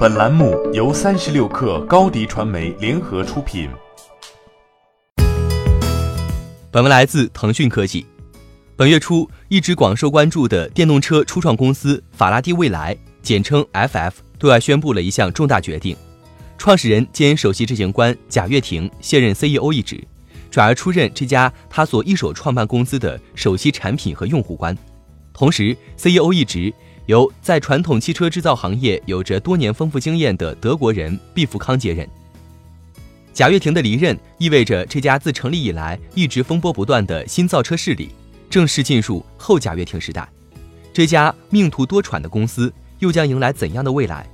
本栏目由三十六氪高低传媒联合出品。本文来自腾讯科技。本月初，一直广受关注的电动车初创公司法拉第未来（简称 FF） 对外宣布了一项重大决定：创始人兼首席执行官贾跃亭卸任 CEO 一职，转而出任这家他所一手创办公司的首席产品和用户官。同时，CEO 一职。由在传统汽车制造行业有着多年丰富经验的德国人毕福康接任。贾跃亭的离任意味着这家自成立以来一直风波不断的新造车势力正式进入后贾跃亭时代。这家命途多舛的公司又将迎来怎样的未来？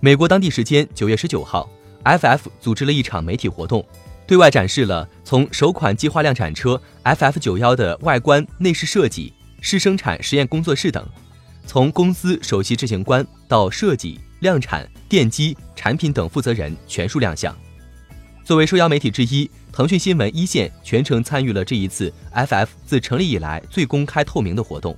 美国当地时间九月十九号，FF 组织了一场媒体活动，对外展示了从首款计划量产车 FF 九幺的外观、内饰设计、试生产实验工作室等。从公司首席执行官到设计、量产、电机、产品等负责人全数亮相。作为受邀媒体之一，腾讯新闻一线全程参与了这一次 FF 自成立以来最公开透明的活动。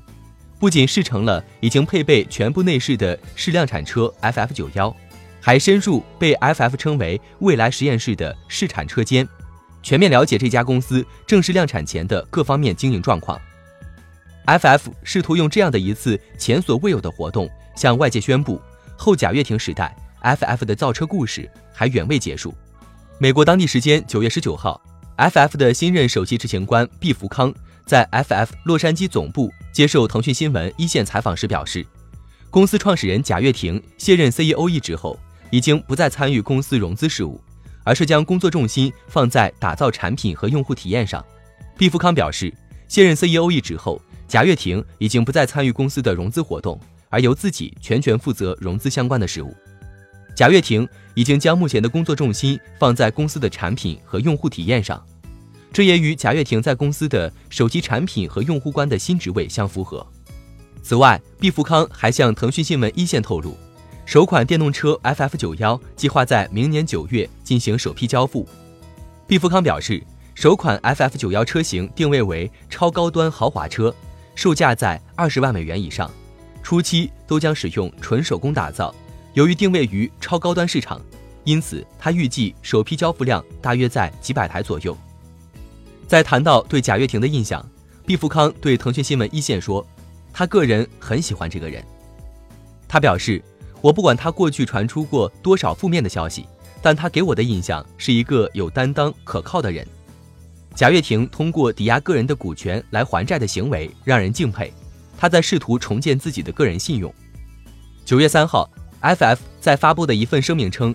不仅试乘了已经配备全部内饰的试量产车 FF 九幺，还深入被 FF 称为未来实验室的试产车间，全面了解这家公司正式量产前的各方面经营状况。FF 试图用这样的一次前所未有的活动，向外界宣布后贾跃亭时代 FF 的造车故事还远未结束。美国当地时间九月十九号，FF 的新任首席执行官毕福康在 FF 洛杉矶总部接受腾讯新闻一线采访时表示，公司创始人贾跃亭卸任 CEO 一职后，已经不再参与公司融资事务，而是将工作重心放在打造产品和用户体验上。毕福康表示，卸任 CEO 一职后。贾跃亭已经不再参与公司的融资活动，而由自己全权负责融资相关的事务。贾跃亭已经将目前的工作重心放在公司的产品和用户体验上，这也与贾跃亭在公司的手机产品和用户官的新职位相符合。此外，毕福康还向腾讯新闻一线透露，首款电动车 FF 九幺计划在明年九月进行首批交付。毕福康表示，首款 FF 九幺车型定位为超高端豪华车。售价在二十万美元以上，初期都将使用纯手工打造。由于定位于超高端市场，因此他预计首批交付量大约在几百台左右。在谈到对贾跃亭的印象，毕福康对腾讯新闻一线说：“他个人很喜欢这个人。”他表示：“我不管他过去传出过多少负面的消息，但他给我的印象是一个有担当、可靠的人。”贾跃亭通过抵押个人的股权来还债的行为让人敬佩，他在试图重建自己的个人信用。九月三号，FF 在发布的一份声明称，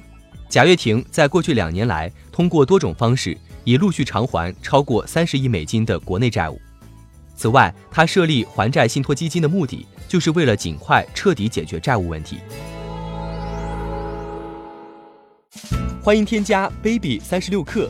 贾跃亭在过去两年来通过多种方式已陆续偿还超过三十亿美金的国内债务。此外，他设立还债信托基金的目的就是为了尽快彻底解决债务问题。欢迎添加 baby 三十六克。